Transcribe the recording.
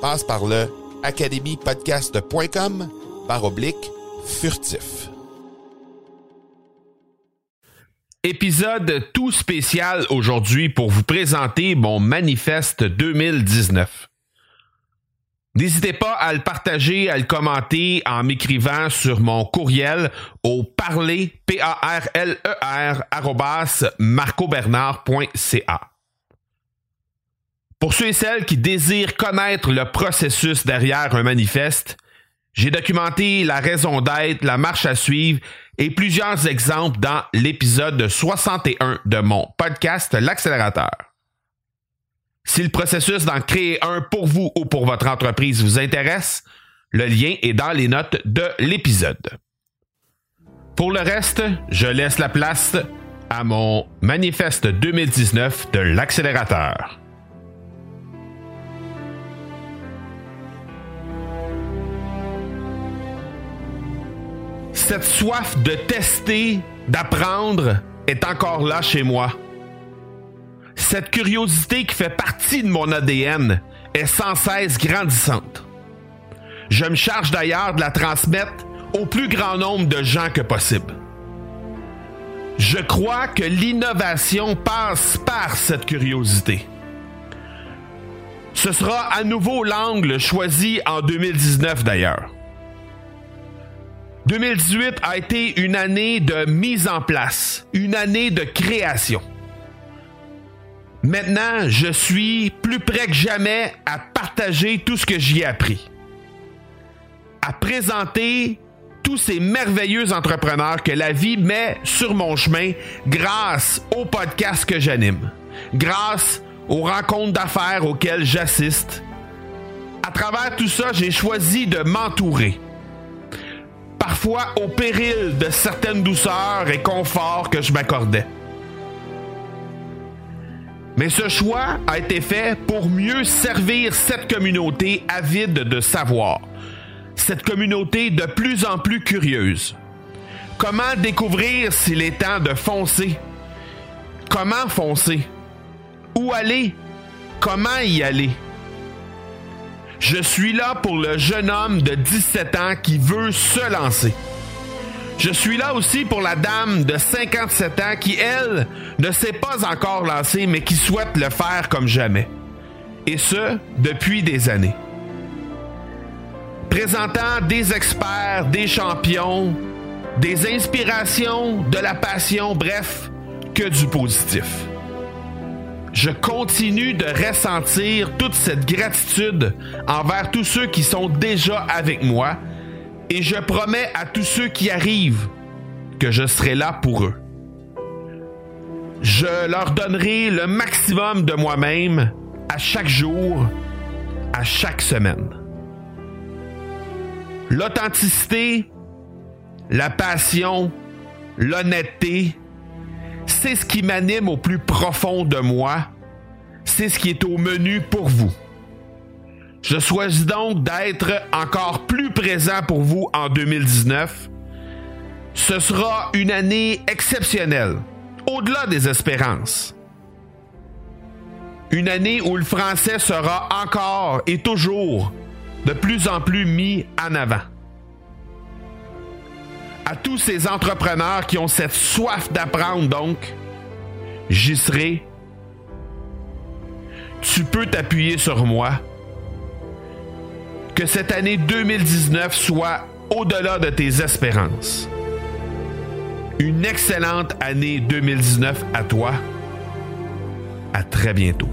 Passe par le academypodcast.com par oblique furtif. Épisode tout spécial aujourd'hui pour vous présenter mon manifeste 2019. N'hésitez pas à le partager, à le commenter en m'écrivant sur mon courriel au parler, p a r l e r marcobernard.ca. Pour ceux et celles qui désirent connaître le processus derrière un manifeste, j'ai documenté la raison d'être, la marche à suivre et plusieurs exemples dans l'épisode 61 de mon podcast L'accélérateur. Si le processus d'en créer un pour vous ou pour votre entreprise vous intéresse, le lien est dans les notes de l'épisode. Pour le reste, je laisse la place à mon manifeste 2019 de l'accélérateur. Cette soif de tester, d'apprendre est encore là chez moi. Cette curiosité qui fait partie de mon ADN est sans cesse grandissante. Je me charge d'ailleurs de la transmettre au plus grand nombre de gens que possible. Je crois que l'innovation passe par cette curiosité. Ce sera à nouveau l'angle choisi en 2019 d'ailleurs. 2018 a été une année de mise en place, une année de création. Maintenant, je suis plus près que jamais à partager tout ce que j'y ai appris. À présenter tous ces merveilleux entrepreneurs que la vie met sur mon chemin grâce au podcast que j'anime, grâce aux rencontres d'affaires auxquelles j'assiste. À travers tout ça, j'ai choisi de m'entourer. Au péril de certaines douceurs et conforts que je m'accordais. Mais ce choix a été fait pour mieux servir cette communauté avide de savoir. Cette communauté de plus en plus curieuse. Comment découvrir s'il est temps de foncer? Comment foncer? Où aller? Comment y aller? Je suis là pour le jeune homme de 17 ans qui veut se lancer. Je suis là aussi pour la dame de 57 ans qui, elle, ne s'est pas encore lancée, mais qui souhaite le faire comme jamais. Et ce, depuis des années. Présentant des experts, des champions, des inspirations, de la passion, bref, que du positif. Je continue de ressentir toute cette gratitude envers tous ceux qui sont déjà avec moi et je promets à tous ceux qui arrivent que je serai là pour eux. Je leur donnerai le maximum de moi-même à chaque jour, à chaque semaine. L'authenticité, la passion, l'honnêteté, c'est ce qui m'anime au plus profond de moi. C'est ce qui est au menu pour vous. Je souhaite donc d'être encore plus présent pour vous en 2019. Ce sera une année exceptionnelle, au-delà des espérances. Une année où le français sera encore et toujours de plus en plus mis en avant. À tous ces entrepreneurs qui ont cette soif d'apprendre, donc, j'y serai. Tu peux t'appuyer sur moi. Que cette année 2019 soit au-delà de tes espérances. Une excellente année 2019 à toi. À très bientôt.